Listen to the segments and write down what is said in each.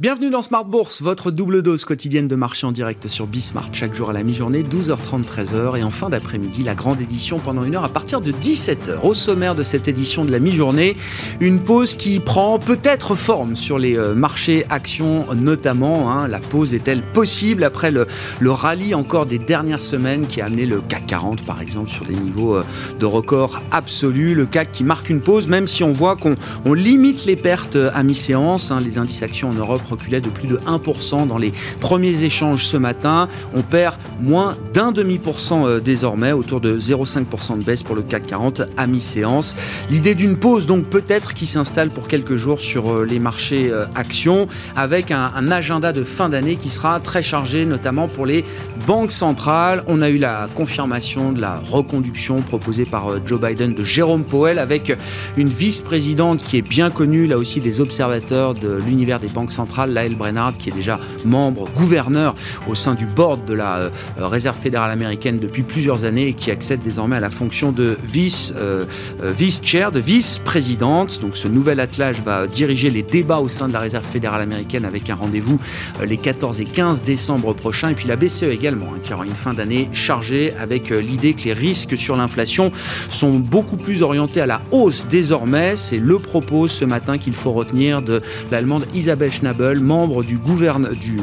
Bienvenue dans Smart Bourse, votre double dose quotidienne de marché en direct sur Bismart, chaque jour à la mi-journée, 12h30, 13h, et en fin d'après-midi, la grande édition pendant une heure à partir de 17h. Au sommaire de cette édition de la mi-journée, une pause qui prend peut-être forme sur les euh, marchés actions notamment. Hein. La pause est-elle possible après le, rallye encore des dernières semaines qui a amené le CAC 40 par exemple sur des niveaux euh, de record absolus, le CAC qui marque une pause, même si on voit qu'on limite les pertes à mi-séance, hein. les indices actions en Europe reculait de plus de 1% dans les premiers échanges ce matin. On perd moins d'un demi pour cent euh, désormais, autour de 0,5% de baisse pour le CAC 40 à mi-séance. L'idée d'une pause donc peut-être qui s'installe pour quelques jours sur euh, les marchés euh, actions avec un, agenda de fin d'année qui sera très chargé notamment pour les banques centrales. On a eu la confirmation de la reconduction proposée par Joe Biden de Jérôme Powell avec une vice-présidente qui est bien connue là aussi des observateurs de l'univers des banques centrales Lael Brennard, qui est déjà membre, gouverneur au sein du board de la euh, Réserve fédérale américaine depuis plusieurs années et qui accède désormais à la fonction de vice, euh, euh, vice-chair, de vice-présidente. Donc ce nouvel attelage va diriger les débats au sein de la Réserve fédérale américaine avec un rendez-vous les 14 et 15 décembre prochains. Et puis la BCE également, hein, qui aura une fin d'année chargée avec l'idée que les risques sur l'inflation sont beaucoup plus orientés à la hausse désormais. C'est le propos ce matin qu'il faut retenir de l'allemande Isabelle Schnabel membre du, du,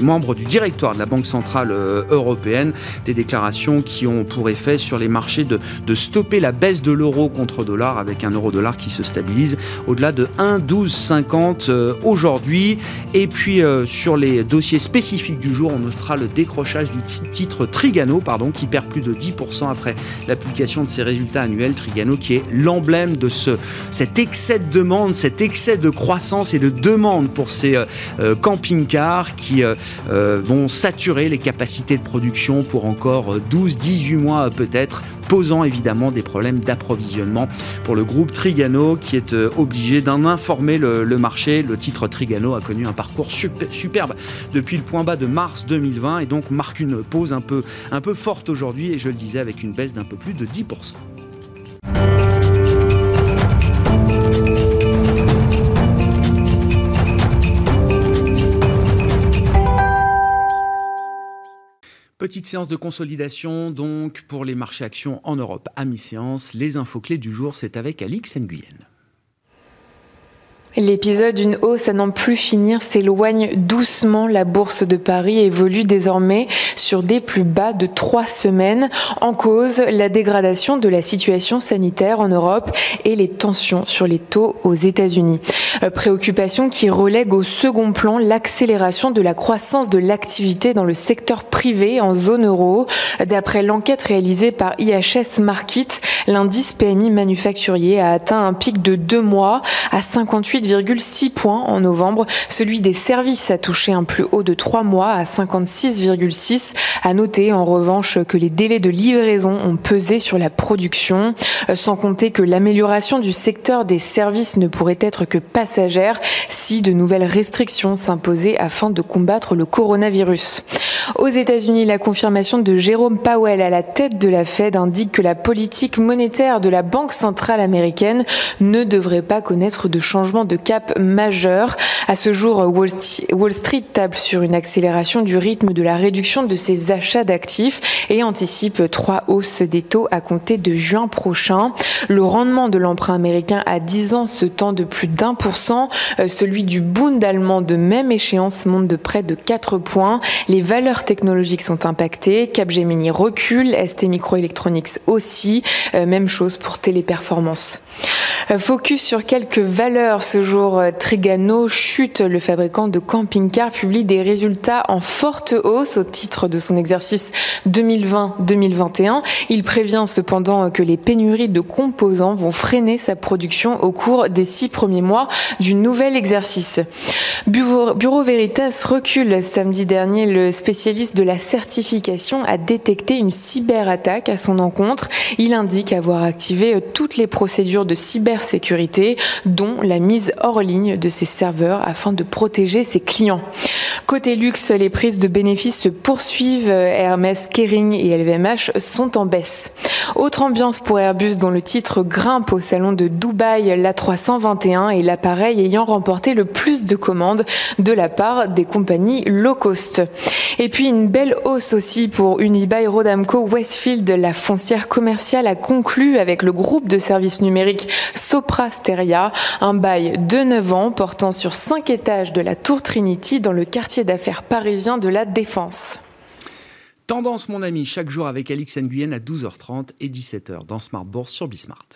membre du directoire de la Banque Centrale euh, Européenne, des déclarations qui ont pour effet sur les marchés de, de stopper la baisse de l'euro contre dollar avec un euro-dollar qui se stabilise au-delà de 1,1250 euh, aujourd'hui. Et puis euh, sur les dossiers spécifiques du jour, on notera le décrochage du titre Trigano, pardon, qui perd plus de 10% après l'application de ses résultats annuels. Trigano qui est l'emblème de ce, cet excès de demande, cet excès de croissance et de demande pour ces camping-cars qui euh, euh, vont saturer les capacités de production pour encore 12-18 mois peut-être posant évidemment des problèmes d'approvisionnement pour le groupe Trigano qui est obligé d'en informer le, marché. Le titre Trigano a connu un parcours superbe depuis le point bas de mars 2020 et donc marque une pause un peu, un peu forte aujourd'hui et je le disais avec une baisse d'un peu plus de 10%. Petite séance de consolidation donc pour les marchés actions en Europe à mi-séance. Les infos clés du jour, c'est avec Alix Nguyen. L'épisode d'une hausse à n'en plus finir s'éloigne doucement. La bourse de Paris évolue désormais sur des plus bas de trois semaines. En cause, la dégradation de la situation sanitaire en Europe et les tensions sur les taux aux États-Unis. Euh, préoccupation qui relègue au second plan l'accélération de la croissance de l'activité dans le secteur privé en zone euro. D'après l'enquête réalisée par IHS Markit, l'indice PMI manufacturier a atteint un pic de deux mois à 58 8,6 points en novembre. Celui des services a touché un plus haut de 3 mois à 56,6. À noter en revanche que les délais de livraison ont pesé sur la production, euh, sans compter que l'amélioration du secteur des services ne pourrait être que passagère si de nouvelles restrictions s'imposaient afin de combattre le coronavirus. Aux États-Unis, la confirmation de Jérôme Powell à la tête de la Fed indique que la politique monétaire de la Banque centrale américaine ne devrait pas connaître de changement de de cap majeur. À ce jour, Wall Street table sur une accélération du rythme de la réduction de ses achats d'actifs et anticipe trois hausses des taux à compter de juin prochain. Le rendement de l'emprunt américain à 10 ans se tend de plus d'un pour cent. Euh, celui du Bund allemand de même échéance monte de près de 4 points. Les valeurs technologiques sont impactées. Capgemini recule, ST Microelectronics aussi. Euh, même chose pour Téléperformance. Euh, focus sur quelques valeurs Euh, Trigano chute. Le fabricant de camping-car publie des résultats en forte hausse au titre de son exercice 2020-2021. Il prévient cependant que les pénuries de composants vont freiner sa production au cours des six premiers mois du nouvel exercice. Bureau, Veritas recule samedi dernier. Le spécialiste de la certification a détecté une cyberattaque à son encontre. Il indique avoir activé toutes les procédures de cybersécurité, dont la mise hors ligne de ses serveurs afin de protéger ses clients. Côté luxe, les prises de bénéfices se poursuivent. Hermès, Kering et LVMH sont en baisse. Autre ambiance pour Airbus dont le titre grimpe au salon de Dubaï, l'A321 est l'appareil ayant remporté le plus de commandes de la part des compagnies low cost. Et puis une belle hausse aussi pour Unibail Rodamco Westfield. La foncière commerciale a conclu avec le groupe de services numériques Sopra Steria un bail de 9 ans portant sur 5 étages de la Tour Trinity dans le quartier d'affaires parisien de la Défense. Tendance, mon ami, chaque jour avec Alix Nguyen à 12h30 et 17h dans Smart Bourse sur Bismart.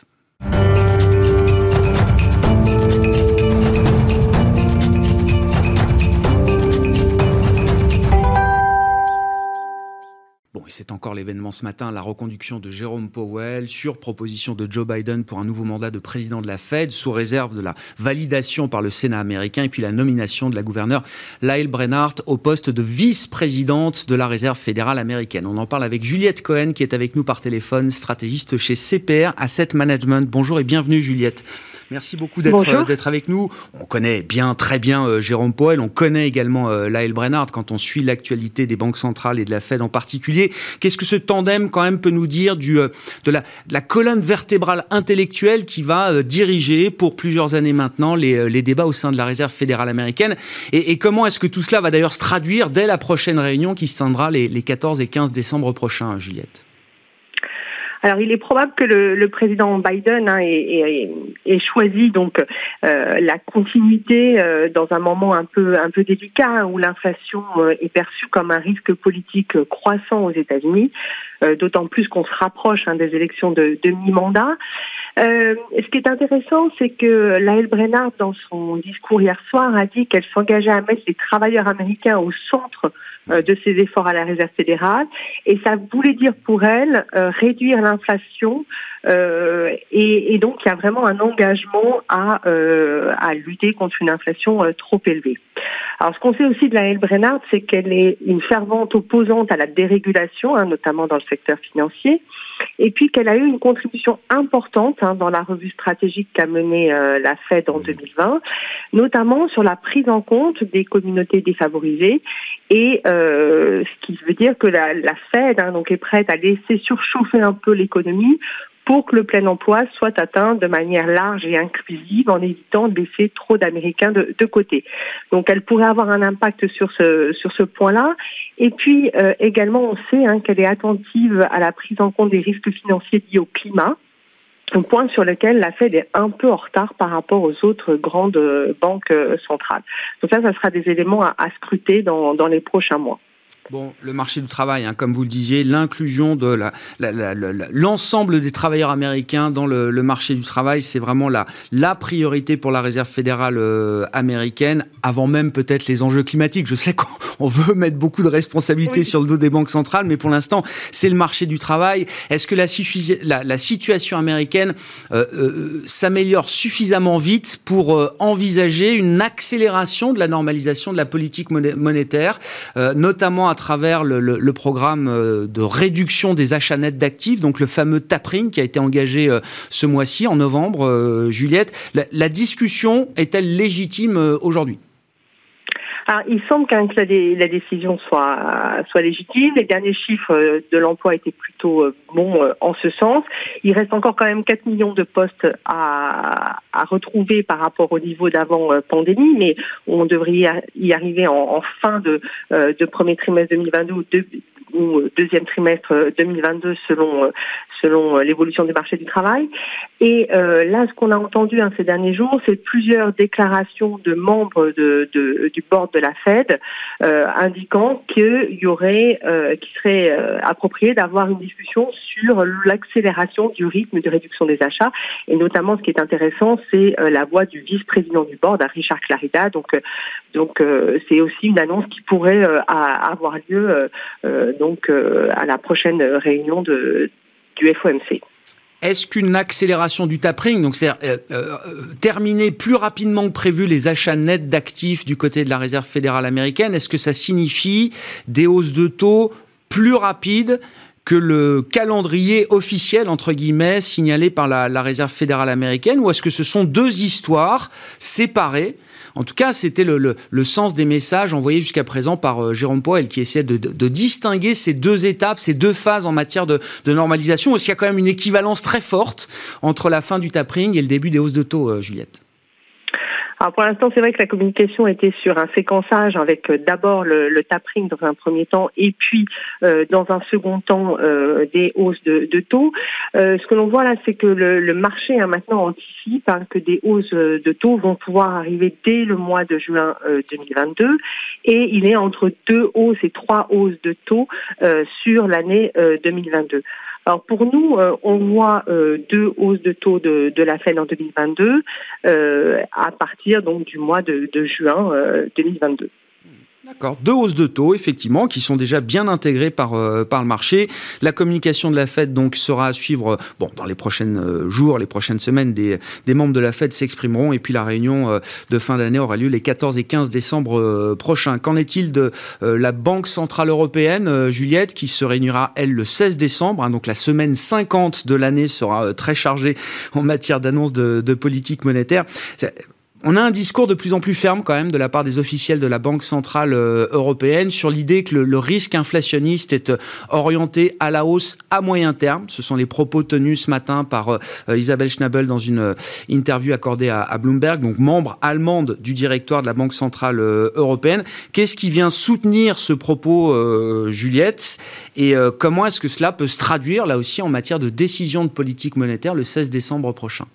Et c'est encore l'événement ce matin, la reconduction de Jérôme Powell sur proposition de Joe Biden pour un nouveau mandat de président de la Fed, sous réserve de la validation par le Sénat américain, et puis la nomination de la gouverneure Lyle Brennart au poste de vice-présidente de la Réserve fédérale américaine. On en parle avec Juliette Cohen, qui est avec nous par téléphone, stratégiste chez CPR Asset Management. Bonjour et bienvenue Juliette. Merci beaucoup d'être d'être avec nous. On connaît bien, très bien euh, Jérôme Powell. On connaît également euh, Lyle Brennard quand on suit l'actualité des banques centrales et de la Fed en particulier. Qu'est-ce que ce tandem quand même peut nous dire du, euh, de, la, la colonne vertébrale intellectuelle qui va euh, diriger pour plusieurs années maintenant les, euh, les, débats au sein de la Réserve fédérale américaine? Et, et comment est-ce que tout cela va d'ailleurs se traduire dès la prochaine réunion qui se tiendra les, les 14 et 15 décembre prochains, Juliette? Alors, il est probable que le, le président Biden hein, ait, ait, choisi donc euh, la continuité euh, dans un moment un peu un peu délicat hein, où l'inflation euh, est perçue comme un risque politique croissant aux États-Unis, d'autant plus qu'on se rapproche hein, des élections de, de mi-mandat. ce qui est intéressant, c'est que Laëlle Brennard, dans son discours hier soir, a dit qu'elle s'engageait à mettre les travailleurs américains au centre euh, de ses efforts à la Réserve fédérale. Et ça voulait dire pour elle euh, réduire l'inflation. Euh, et, et, donc, il y a vraiment un engagement à, à lutter contre une inflation trop élevée. Alors, ce qu'on sait aussi de la L. Brennard, c'est qu'elle est une fervente opposante à la dérégulation, hein, notamment dans le secteur financier, et puis qu'elle a eu une contribution importante hein, dans la revue stratégique qu'a menée la Fed en 2020, notamment sur la prise en compte des communautés défavorisées et euh, ce qui veut dire que la, Fed hein, donc est prête à laisser surchauffer un peu l'économie pour que le plein emploi soit atteint de manière large et inclusive en évitant de laisser trop d'Américains de, de, côté. Donc elle pourrait avoir un impact sur ce, sur ce point-là. Et puis euh, également, on sait hein, qu'elle est attentive à la prise en compte des risques financiers liés au climat un point sur lequel la Fed est un peu en retard par rapport aux autres grandes banques centrales. Donc ça, ça sera des éléments à, à scruter dans, dans les prochains mois. Bon, le marché du travail, hein, comme vous le disiez, l'inclusion de l'ensemble la, la, des travailleurs américains dans le, le marché du travail, c'est vraiment la, la priorité pour la Réserve fédérale euh, américaine, avant même peut-être les enjeux climatiques. Je sais qu'on veut mettre beaucoup de responsabilités oui. sur le dos des banques centrales, mais pour l'instant, c'est le marché du travail. Est-ce que la, la, situation américaine euh, euh, s'améliore suffisamment vite pour euh, envisager une accélération de la normalisation de la politique monétaire, euh, notamment à travers le, programme euh, de réduction des achats nets d'actifs, donc le fameux tapering qui a été engagé euh, ce mois-ci, en novembre, euh, Juliette. La discussion est-elle légitime aujourd'hui? Il semble quand même que la, la, décision soit, soit légitime. Les derniers chiffres de l'emploi étaient plutôt bons en ce sens. Il reste encore quand même 4 millions de postes à, à retrouver par rapport au niveau d'avant pandémie, mais on devrait y arriver en, fin de, de premier trimestre 2022 ou ou deuxième trimestre 2022 selon selon l'évolution du marché du travail. Et euh, là, ce qu'on a entendu hein, ces derniers jours, c'est plusieurs déclarations de membres de, de, du board de la Fed euh, indiquant qu'il y aurait, euh, qu'il serait euh, approprié d'avoir une discussion sur l'accélération du rythme de réduction des achats. Et notamment, ce qui est intéressant, c'est euh, la voix du vice-président du board, Richard Clarida. Donc, euh, donc c'est aussi une annonce qui pourrait avoir lieu donc à la prochaine réunion de Est-ce qu'une accélération du tapering, donc c'est euh, euh, terminer plus rapidement que prévu les achats nets d'actifs du côté de la Réserve fédérale américaine, est-ce que ça signifie des hausses de taux plus rapides que le calendrier officiel, entre guillemets, signalé par la Réserve fédérale américaine, ou est-ce que ce sont deux histoires séparées en tout cas, c'était le, sens des messages envoyés jusqu'à présent par euh, Jérôme Poel, qui essayait de, distinguer ces deux étapes, ces deux phases en matière de, normalisation. Est-ce qu'il y a quand même une équivalence très forte entre la fin du tapering et le début des hausses de taux, euh, Juliette alors pour l'instant, c'est vrai que la communication était sur un séquençage avec euh, d'abord le, le, tapering dans un premier temps et puis euh, dans un second temps euh, des hausses de, de taux. Euh, ce que l'on voit là, c'est que le, le, marché a maintenant anticipe hein, que des hausses de taux vont pouvoir arriver dès le mois de juin 2022 et il est entre deux hausses et trois hausses de taux sur l'année 2022. Alors pour nous, euh, on voit euh, deux hausses de taux de, de la Fed en 2022 euh, à partir donc du mois de, de juin 2022. D'accord. Deux hausses de taux, effectivement, qui sont déjà bien intégrées par, euh, par le marché. La communication de la Fed, donc, sera à suivre, euh, bon, dans les prochains euh, jours, les prochaines semaines, des, des membres de la Fed s'exprimeront. Et puis, la réunion de fin d'année aura lieu les 14 et 15 décembre prochains. Qu'en est-il de la Banque Centrale Européenne, Juliette, qui se réunira, elle, le 16 décembre. Hein, donc, la semaine 50 de l'année sera très chargée en matière d'annonce de, de politique monétaire? On a un discours de plus en plus ferme quand même de la part des officiels de la Banque centrale euh, européenne sur l'idée que le, risque inflationniste est euh, orienté à la hausse à moyen terme. Ce sont les propos tenus ce matin par euh, Isabelle Schnabel dans une interview accordée à, Bloomberg, donc membre allemande du directoire de la Banque centrale européenne. Qu'est-ce qui vient soutenir ce propos, Juliette, et comment est-ce que cela peut se traduire là aussi en matière de décision de politique monétaire le 16 décembre prochain?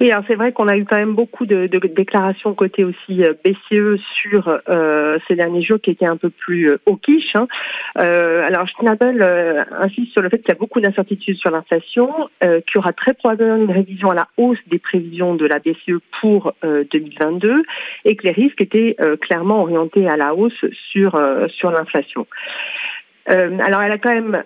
Oui, alors c'est vrai qu'on a eu quand même beaucoup de, de déclarations côté aussi euh, BCE sur euh, ces derniers jours qui étaient un peu plus euh, au quiche. Hein. Euh, alors Schnabel euh, insiste sur le fait qu'il y a beaucoup d'incertitudes sur l'inflation, euh, qu'il y aura très probablement une révision à la hausse des prévisions de la BCE pour 2022 et que les risques étaient clairement orientés à la hausse sur sur l'inflation. alors elle a quand même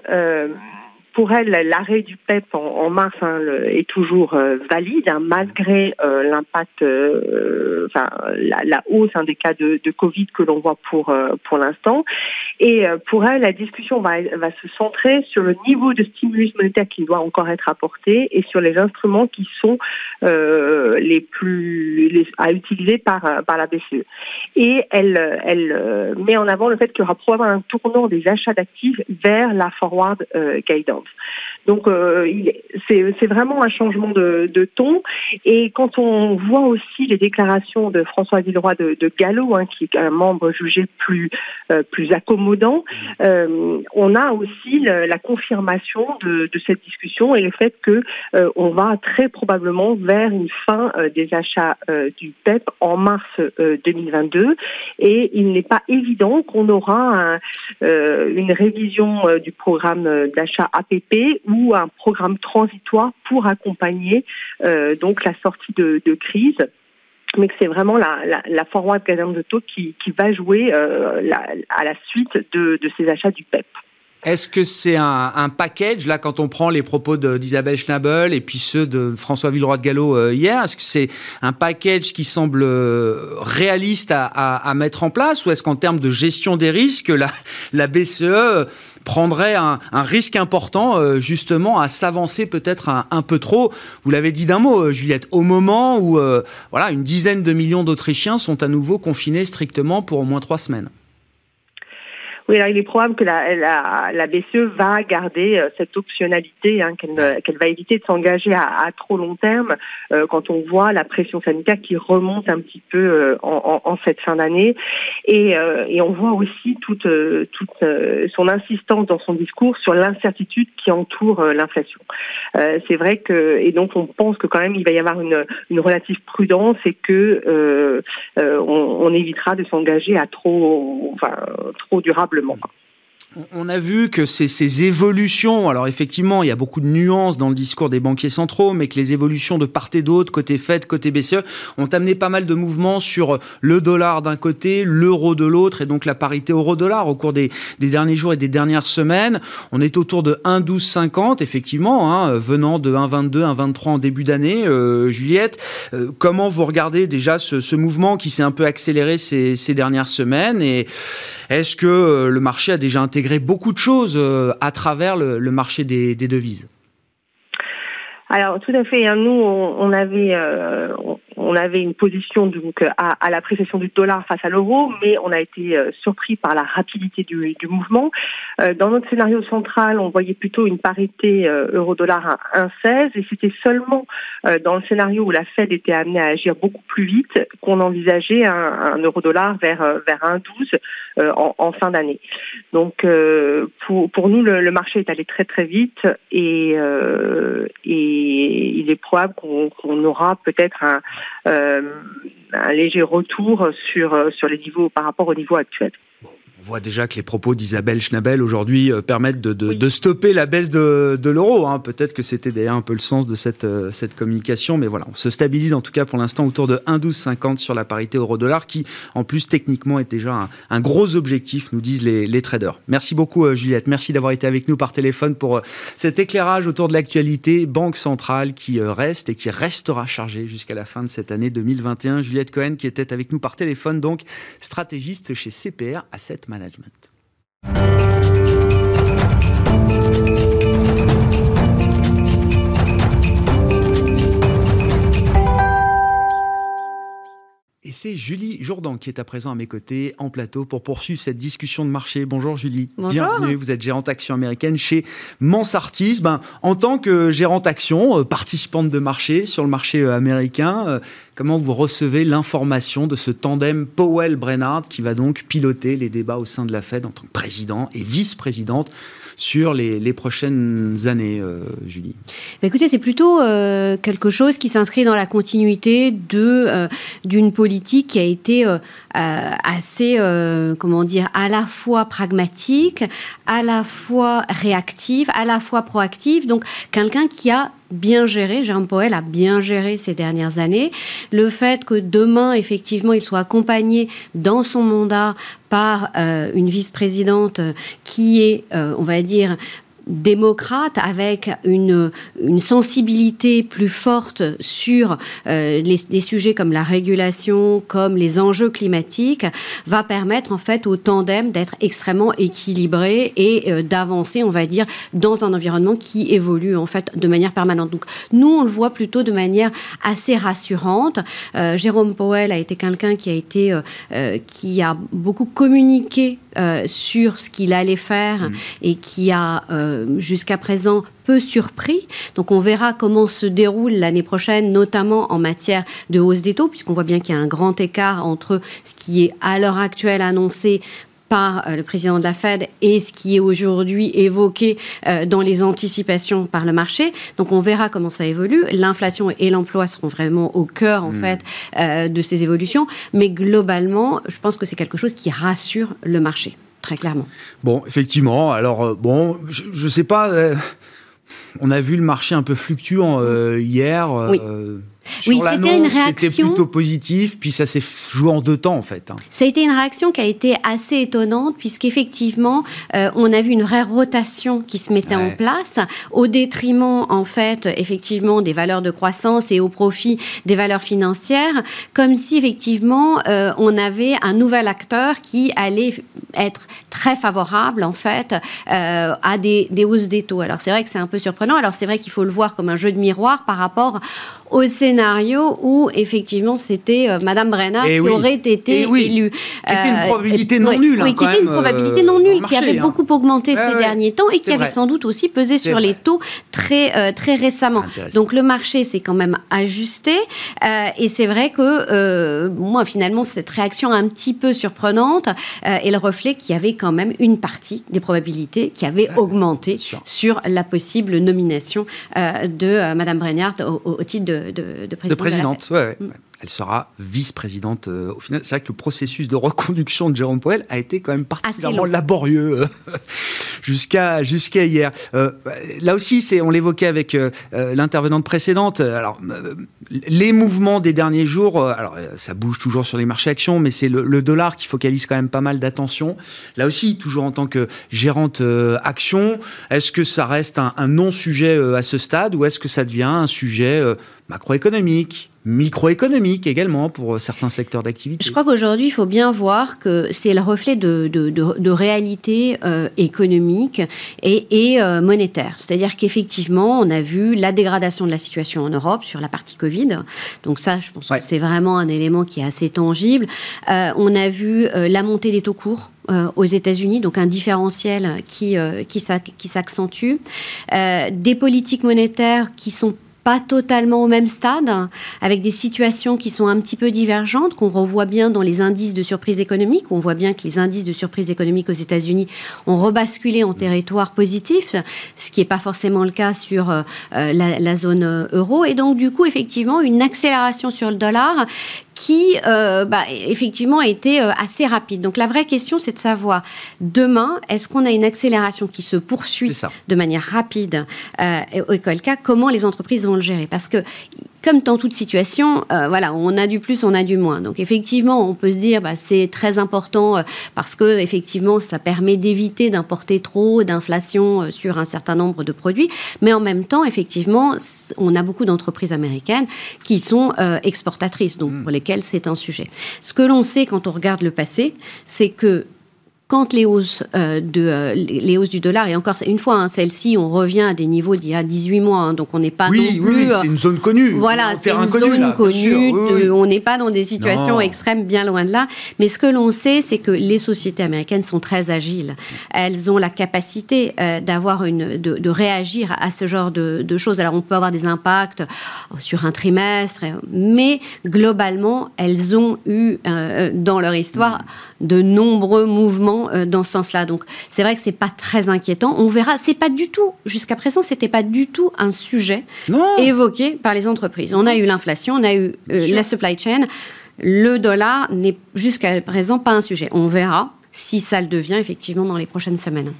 pour elle, l'arrêt du PEP en, mars hein, est toujours euh, valide, hein, malgré euh, l'impact, euh, enfin la, hausse hein, des cas de, Covid que l'on voit pour pour l'instant. Et pour elle, la discussion va, va se centrer sur le niveau de stimulus monétaire qui doit encore être apporté et sur les instruments qui sont les plus à utiliser par par la BCE. Et elle elle met en avant le fait qu'il y aura probablement un tournant des achats d'actifs vers la forward guidance. of Donc euh, c'est vraiment un changement de, de, ton. Et quand on voit aussi les déclarations de François Villeroy de, de Gallo, hein, qui est un membre jugé plus euh, plus accommodant, euh, on a aussi la confirmation de, de, cette discussion et le fait que euh, on va très probablement vers une fin euh, des achats du PEP en mars 2022. Et il n'est pas évident qu'on aura un, une révision du programme d'achat APP un programme transitoire pour accompagner euh, donc la sortie de, crise mais que c'est vraiment la, la, la forward guidance de taux qui, va jouer euh, à la suite de, ces achats du PEP. Est-ce que c'est un, package, là, quand on prend les propos d'Isabelle Schnabel et puis ceux de François Villeroy de Gallo euh, hier, est-ce que c'est un package qui semble réaliste à, mettre en place ou est-ce qu'en termes de gestion des risques, la BCE prendrait un, risque important euh, justement à s'avancer peut-être un, un, peu trop Vous l'avez dit d'un mot, Juliette, au moment où voilà, une dizaine de millions d'Autrichiens sont à nouveau confinés strictement pour au moins trois semaines. Oui, alors il est probable que la, la, la BCE va garder euh, cette optionnalité, hein, qu'elle va éviter de s'engager à, à, trop long terme euh, quand on voit la pression sanitaire qui remonte un petit peu euh, en, en, cette fin d'année. Et, et, on voit aussi toute, toute son insistance dans son discours sur l'incertitude qui entoure l'inflation. C'est vrai que, et donc on pense que quand même il va y avoir une, une relative prudence et que on, on évitera de s'engager à trop, enfin, trop durable on a vu que ces, évolutions, alors effectivement, il y a beaucoup de nuances dans le discours des banquiers centraux, mais que les évolutions de part et d'autre, côté Fed, côté BCE, ont amené pas mal de mouvements sur le dollar d'un côté, l'euro de l'autre, et donc la parité euro-dollar au cours des, derniers jours et des dernières semaines. On est autour de 1,1250, effectivement, hein, venant de 1,22, 1,23 en début d'année. Euh, Juliette, euh, comment vous regardez déjà ce, mouvement qui s'est un peu accéléré ces, ces dernières semaines et Est-ce que le marché a déjà intégré beaucoup de choses à travers le, marché des devises? Alors tout à fait. Hein. Nous, on, avait euh, on avait une position donc à, à l'appréciation du dollar face à l'euro, mais on a été euh, surpris par la rapidité du, du mouvement. Euh, dans notre scénario central, on voyait plutôt une parité euro-dollar à 1,16, et c'était seulement dans le scénario où la Fed était amenée à agir beaucoup plus vite qu'on envisageait un, un euro-dollar vers vers 1,12 en, en, fin d'année. Donc pour pour nous, le, le, marché est allé très très vite et et il est probable qu'on aura peut-être un, euh, un, léger retour sur, sur les niveaux par rapport au niveau actuel. On voit déjà que les propos d'Isabelle Schnabel aujourd'hui euh, permettent de, de, de, stopper la baisse de, de l'euro. Hein. Peut-être que c'était d'ailleurs un peu le sens de cette, euh, cette communication, mais voilà, on se stabilise en tout cas pour l'instant autour de 1,1250 sur la parité euro-dollar, qui en plus techniquement est déjà un, un gros objectif, nous disent les, les, traders. Merci beaucoup euh, Juliette, merci d'avoir été avec nous par téléphone pour cet éclairage autour de l'actualité Banque centrale qui reste et qui restera chargée jusqu'à la fin de cette année 2021. Juliette Cohen qui était avec nous par téléphone, donc stratégiste chez CPR Asset Management. Management. Et c'est Julie Jourdan qui est à présent à mes côtés en plateau pour poursuivre cette discussion de marché. Bonjour Julie. Bonjour. Bienvenue. Vous êtes gérante action américaine chez Mansartis. Ben, en tant que gérante action, euh, participante de marché sur le marché euh, américain, euh, comment vous recevez l'information de ce tandem Powell-Brennard qui va donc piloter les débats au sein de la Fed en tant que président et vice-présidente sur les, prochaines années, euh, Julie? Bah, Écoutez, c'est plutôt euh, quelque chose qui s'inscrit dans la continuité euh, d'une politique qui a été assez, comment dire, à la fois pragmatique, à la fois réactive, à la fois proactive. Donc, quelqu'un qui a bien géré, Jean Powell a bien géré ces dernières années. Le fait que demain, effectivement, il soit accompagné dans son mandat par euh, une vice-présidente qui est, euh, on va dire, démocrate avec une, une sensibilité plus forte sur euh, les, sujets comme la régulation, comme les enjeux climatiques, va permettre en fait au tandem d'être extrêmement équilibré et euh, d'avancer, on va dire, dans un environnement qui évolue en fait de manière permanente. Donc nous, on le voit plutôt de manière assez rassurante. Euh, Jérôme Powell a été quelqu'un qui a été, qui a beaucoup communiqué sur ce qu'il allait faire mmh. et qui a euh, jusqu'à présent peu surpris. Donc on verra comment se déroule l'année prochaine, notamment en matière de hausse des taux, puisqu'on voit bien qu'il y a un grand écart entre ce qui est à l'heure actuelle annoncé par euh, le président de la Fed et ce qui est aujourd'hui évoqué euh, dans les anticipations par le marché. Donc on verra comment ça évolue. L'inflation et l'emploi seront vraiment au cœur en hmm. fait de ces évolutions, mais globalement, je pense que c'est quelque chose qui rassure le marché très clairement. Bon, effectivement. Alors, euh, bon, je ne sais pas. Euh, on a vu le marché un peu fluctuant euh, hier. Oui oui, c'était une réaction. C'était plutôt positif, puis ça s'est joué en deux temps en fait. Hein. Ça a été une réaction qui a été assez étonnante, puisqu'effectivement, euh, on a vu une vraie rotation qui se mettait en place, au détriment en fait, effectivement, des valeurs de croissance et au profit des valeurs financières, comme si effectivement euh, on avait un nouvel acteur qui allait être très favorable en fait euh, à des, des hausses des taux. Alors c'est vrai que c'est un peu surprenant. Alors c'est vrai qu'il faut le voir comme un jeu de miroir par rapport au scénario où effectivement c'était euh, Madame Brennard eh qui aurait été eh élue. Qui était une euh, probabilité non nulle. Oui, qui était une probabilité non nulle, qui avait hein. beaucoup augmenté ces derniers temps et qui avait sans doute aussi pesé sur les taux très, euh, très récemment. Donc le marché s'est quand même ajusté et c'est vrai que moi finalement cette réaction un petit peu surprenante est le reflet qu'il y avait quand même une partie des probabilités qui avait augmenté sur la possible nomination de Madame Brennard au, au titre de de, présidente. Mm. Elle sera vice-présidente euh, au final. C'est vrai que le processus de reconduction de Jérôme Poel a été quand même particulièrement laborieux euh, jusqu'à jusqu'à hier. Euh, là aussi, c'est on l'évoquait avec l'intervenante précédente. Alors, les mouvements des derniers jours, alors ça bouge toujours sur les marchés actions, mais c'est le, dollar qui focalise quand même pas mal d'attention. Là aussi, toujours en tant que gérante action, est-ce que ça reste un, un non-sujet à ce stade ou est-ce que ça devient un sujet macroéconomique, microéconomique également pour certains secteurs d'activité. Je crois qu'aujourd'hui, il faut bien voir que c'est le reflet de, de, de, réalité euh, économique et, et euh, monétaire. C'est-à-dire qu'effectivement, on a vu la dégradation de la situation en Europe sur la partie Covid. Donc ça, je pense que c'est vraiment un élément qui est assez tangible. Euh, on a vu la montée des taux courts aux États-Unis, donc un différentiel qui, qui s'accentue. des politiques monétaires qui sont pas totalement au même stade, avec des situations qui sont un petit peu divergentes, qu'on revoit bien dans les indices de surprise économique. On voit bien que les indices de surprise économique aux États-Unis ont rebasculé en territoire positif, ce qui n'est pas forcément le cas sur euh, la, zone euh, euro. Et donc, du coup, effectivement, une accélération sur le dollar qui, euh, bah, effectivement, a été euh, assez rapide. Donc la vraie question, c'est de savoir, demain, est-ce qu'on a une accélération qui se poursuit de manière rapide euh, Et auquel cas, comment les entreprises vont le gérer? Parce que comme dans toute situation, euh, voilà, on a du plus, on a du moins. Donc effectivement, on peut se dire, bah, c'est très important parce que effectivement, ça permet d'éviter d'importer trop d'inflation sur un certain nombre de produits. Mais en même temps, effectivement, on a beaucoup d'entreprises américaines qui sont exportatrices, donc hmm. pour les c'est un sujet. Ce que l'on sait quand on regarde le passé, c'est que quand les hausses, euh, de, euh, les hausses du dollar, et encore une fois, hein, celle-ci, on revient à des niveaux d'il y a 18 mois, hein, donc on n'est pas oui, non plus... Oui, c'est une zone connue. Voilà, c'est une zone connue, on n'est pas dans des situations extrêmes, bien loin de là. Mais ce que l'on sait, c'est que les sociétés américaines sont très agiles. Elles ont la capacité euh, d'avoir une, de, réagir à ce genre de, de, choses. Alors on peut avoir des impacts sur un trimestre, mais globalement, elles ont eu dans leur histoire de nombreux mouvements euh, dans ce sens-là. Donc c'est vrai que c'est pas très inquiétant. On verra. C'est pas du tout jusqu'à présent, c'était pas du tout un sujet évoqué par les entreprises. On a eu l'inflation, on a eu euh, la supply chain. Le dollar n'est jusqu'à présent pas un sujet. On verra si ça le devient effectivement dans les prochaines semaines.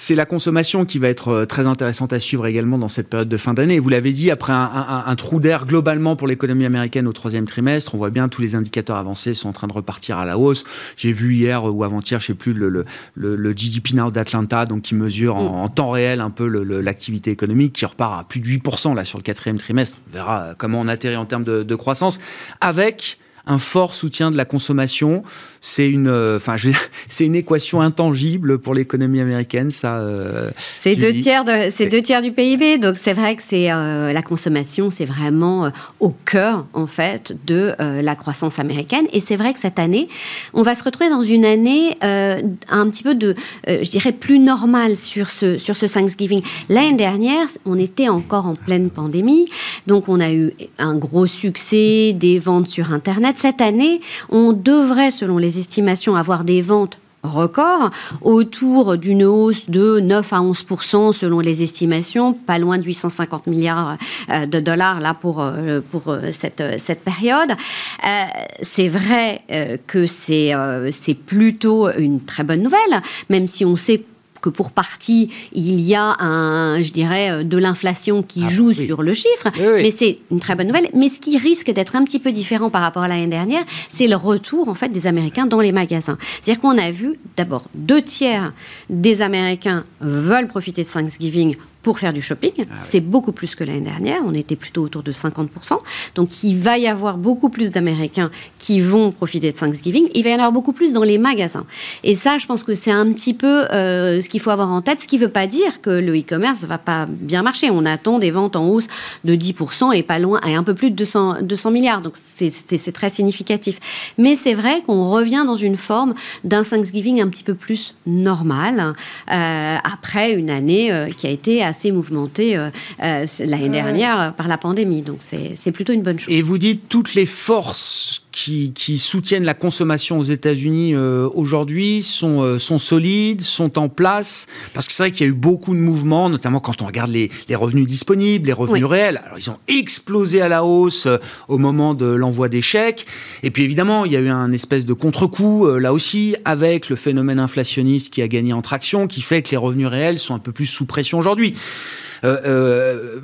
C'est la consommation qui va être euh, très intéressante à suivre également dans cette période de fin d'année. Vous l'avez dit, après un, trou d'air globalement pour l'économie américaine au troisième trimestre, on voit bien tous les indicateurs avancés sont en train de repartir à la hausse. J'ai vu hier ou avant-hier, je sais plus, le, le, GDP Now d'Atlanta, donc qui mesure en, mm. temps réel un peu l'activité économique, qui repart à plus de 8% là sur le quatrième trimestre. On verra euh, comment on atterrit en termes de, de croissance, avec un fort soutien de la consommation. C'est une, euh, c'est une équation intangible pour l'économie américaine, ça. Euh, c'est deux tiers de, c'est deux tiers du PIB, donc c'est vrai que c'est euh, la consommation, c'est vraiment au cœur en fait de la croissance américaine. Et c'est vrai que cette année, on va se retrouver dans une année un petit peu de, je dirais, plus normale sur ce sur ce Thanksgiving. L'année dernière, on était encore en pleine pandémie, donc on a eu un gros succès des ventes sur Internet cette année, on devrait, selon les estimations, avoir des ventes records, autour d'une hausse de 9 à 11% selon les estimations, pas loin de 850 milliards euh, de dollars là pour, euh, pour euh, cette, cette période. c'est vrai que c'est c'est plutôt une très bonne nouvelle, même si on sait que pour partie, il y a un, je dirais, euh, de l'inflation qui ah, joue sur le chiffre, mais c'est une très bonne nouvelle. Mais ce qui risque d'être un petit peu différent par rapport à l'année dernière, c'est le retour en fait des Américains dans les magasins. C'est-à-dire qu'on a vu d'abord deux tiers des Américains veulent profiter de Thanksgiving pour faire du shopping. Ah c'est beaucoup plus que l'année dernière. On était plutôt autour de 50%. Donc il va y avoir beaucoup plus d'Américains qui vont profiter de Thanksgiving. Il va y en avoir beaucoup plus dans les magasins. Et ça, je pense que c'est un petit peu euh, ce qu'il faut avoir en tête. Ce qui ne veut pas dire que le e-commerce ne va pas bien marcher. On attend des ventes en hausse de 10% et pas loin, et un peu plus de 200, 200 milliards. Donc c'est très significatif. Mais c'est vrai qu'on revient dans une forme d'un Thanksgiving un petit peu plus normal euh, après une année euh, qui a été assez assez mouvementé euh, euh, l'année dernière par la pandémie. Donc c'est plutôt une bonne chose. Et vous dites toutes les forces qui, qui soutiennent la consommation aux États-Unis euh, aujourd'hui sont, sont solides, sont en place Parce que c'est vrai qu'il y a eu beaucoup de mouvements, notamment quand on regarde les, les revenus disponibles, les revenus réels. Alors ils ont explosé à la hausse au moment de l'envoi des chèques. Et puis évidemment, il y a eu un espèce de contre-coup là aussi avec le phénomène inflationniste qui a gagné en traction, qui fait que les revenus réels sont un peu plus sous pression aujourd'hui. Euh, euh,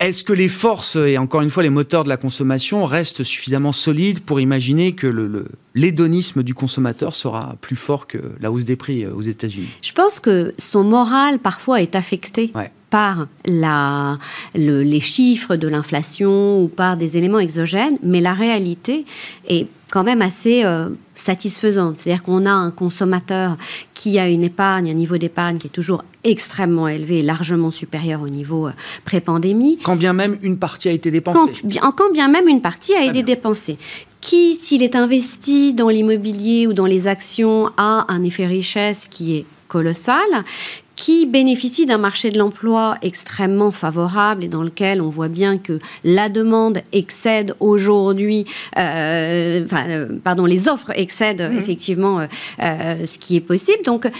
est-ce que les forces et encore une fois les moteurs de la consommation restent suffisamment solides pour imaginer que l'hédonisme du consommateur sera plus fort que la hausse des prix euh, aux États-Unis? Je pense que son moral parfois est affecté par la, les chiffres de l'inflation ou par des éléments exogènes, mais la réalité est quand même assez euh, satisfaisante. C'est-à-dire qu'on a un consommateur qui a une épargne, un niveau d'épargne qui est toujours extrêmement élevé, largement supérieur au niveau euh, pré-pandémie. Quand bien même une partie a été dépensée? Quand, quand bien même une partie a été dépensée. Qui, s'il est investi dans l'immobilier ou dans les actions, a un effet richesse qui est colossal, qui bénéficie d'un marché de l'emploi extrêmement favorable et dans lequel on voit bien que la demande excède aujourd'hui, euh, enfin, euh, pardon, les offres excèdent mmh. effectivement euh, ce qui est possible. Donc,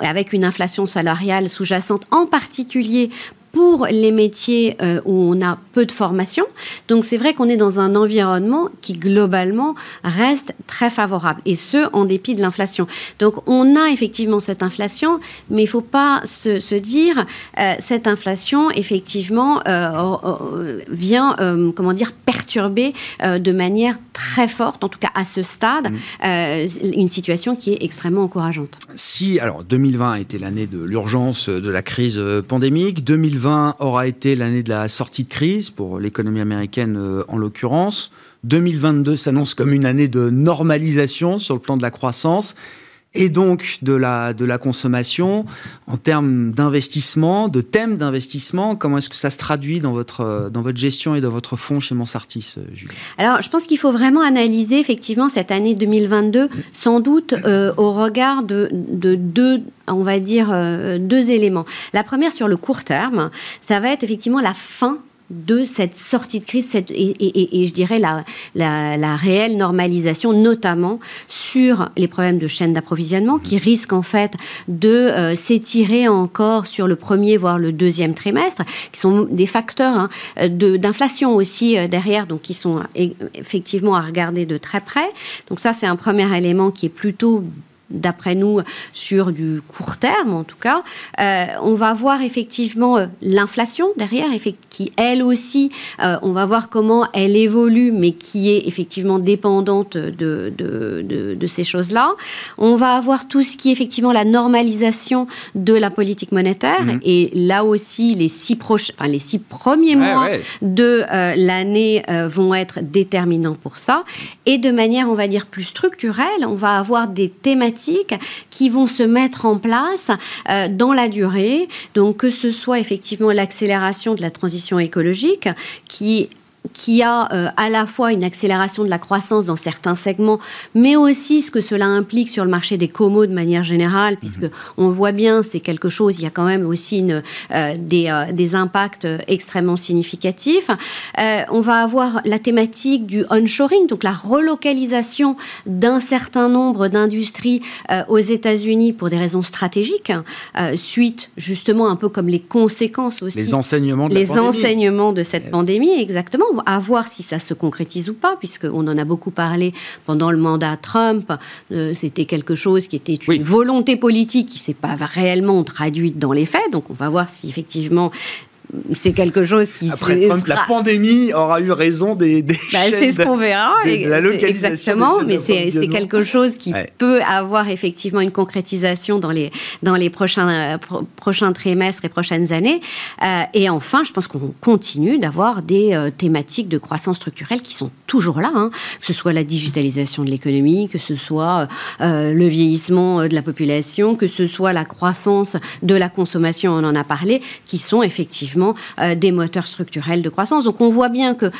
avec une inflation salariale sous-jacente, en particulier pour les métiers euh, où on a peu de formation. Donc c'est vrai qu'on est dans un environnement qui globalement reste très favorable, et ce, en dépit de l'inflation. Donc on a effectivement cette inflation, mais il ne faut pas se, dire, euh, cette inflation, effectivement, euh, vient, comment dire, perturber de manière très forte, en tout cas à ce stade, mmh. une situation qui est extrêmement encourageante. Si, alors 2020 a été l'année de l'urgence de la crise pandémique, 2020 2020 aura été l'année de la sortie de crise pour l'économie américaine euh, en l'occurrence. 2022 s'annonce comme une année de normalisation sur le plan de la croissance et donc de la, de la consommation. En termes d'investissement, de thèmes d'investissement, comment est-ce que ça se traduit dans votre, dans votre gestion et dans votre fonds chez Mansartis, euh, Julie? Alors, je pense qu'il faut vraiment analyser effectivement cette année 2022, sans doute euh, au regard de, de deux on va dire, euh, deux éléments. La première, sur le court terme, ça va être effectivement la fin de cette sortie de crise et, je dirais la, la, réelle normalisation, notamment sur les problèmes de chaîne d'approvisionnement qui risquent en fait de euh, s'étirer encore sur le premier, voire le deuxième trimestre, qui sont des facteurs hein, d'inflation aussi euh, derrière, donc qui sont effectivement à regarder de très près. Donc ça, c'est un premier élément qui est plutôt d'après nous, sur du court terme en tout cas. Euh, on va voir effectivement euh, l'inflation derrière, qui elle aussi, euh, on va voir comment elle évolue, mais qui est effectivement dépendante de, de, ces choses-là. On va avoir tout ce qui est effectivement la normalisation de la politique monétaire. Mhm. Et là aussi, les six, proches, enfin, les six premiers mois de l'année vont être déterminants pour ça. Et de manière, on va dire, plus structurelle, on va avoir des thématiques qui vont se mettre en place euh, dans la durée. Donc que ce soit effectivement l'accélération de la transition écologique qui qui a euh, à la fois une accélération de la croissance dans certains segments, mais aussi ce que cela implique sur le marché des comos de manière générale, puisque mhm. on voit bien, c'est quelque chose, il y a quand même aussi une, euh, des, euh, des, impacts extrêmement significatifs. on va avoir la thématique du onshoring, donc la relocalisation d'un certain nombre d'industries aux États-Unis pour des raisons stratégiques, suite justement un peu comme les conséquences aussi. Les enseignements de les enseignements de cette pandémie, exactement à voir si ça se concrétise ou pas, puisqu'on en a beaucoup parlé pendant le mandat Trump. Euh, c'était quelque chose qui était une volonté politique qui s'est pas réellement traduite dans les faits. Donc on va voir si effectivement c'est quelque chose qui après Trump, la pandémie aura eu raison des, des bah, c'est ce qu'on verra la localisation exactement mais c'est quelque chose qui peut avoir effectivement une concrétisation dans les dans les prochains euh, prochains trimestres et prochaines années. Euh, et enfin je pense qu'on continue d'avoir des euh, thématiques de croissance structurelle qui sont toujours là hein. que ce soit la digitalisation de l'économie que ce soit le vieillissement de la population que ce soit la croissance de la consommation on en a parlé qui sont effectivement euh, des moteurs structurels de croissance. Donc on voit bien que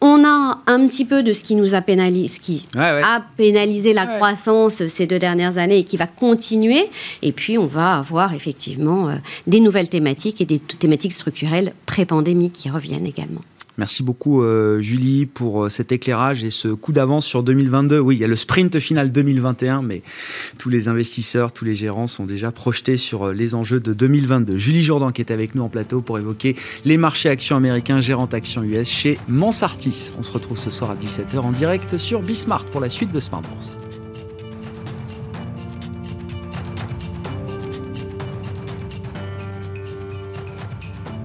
on a un petit peu de ce qui nous a pénalisé, qui a pénalisé la croissance ces deux dernières années et qui va continuer. Et puis, on va avoir effectivement euh, des nouvelles thématiques et des thématiques structurelles pré-pandémiques qui reviennent également. Merci beaucoup euh, Julie pour euh, cet éclairage et ce coup d'avance sur 2022. Oui, il y a le sprint final 2021, mais tous les investisseurs, tous les gérants sont déjà projetés sur euh, les enjeux de 2022. Julie Jourdan qui est avec nous en plateau pour évoquer les marchés actions américains, gérante actions US chez Mansartis. On se retrouve ce soir à 17h en direct sur Bismart pour la suite de Smart Bourse.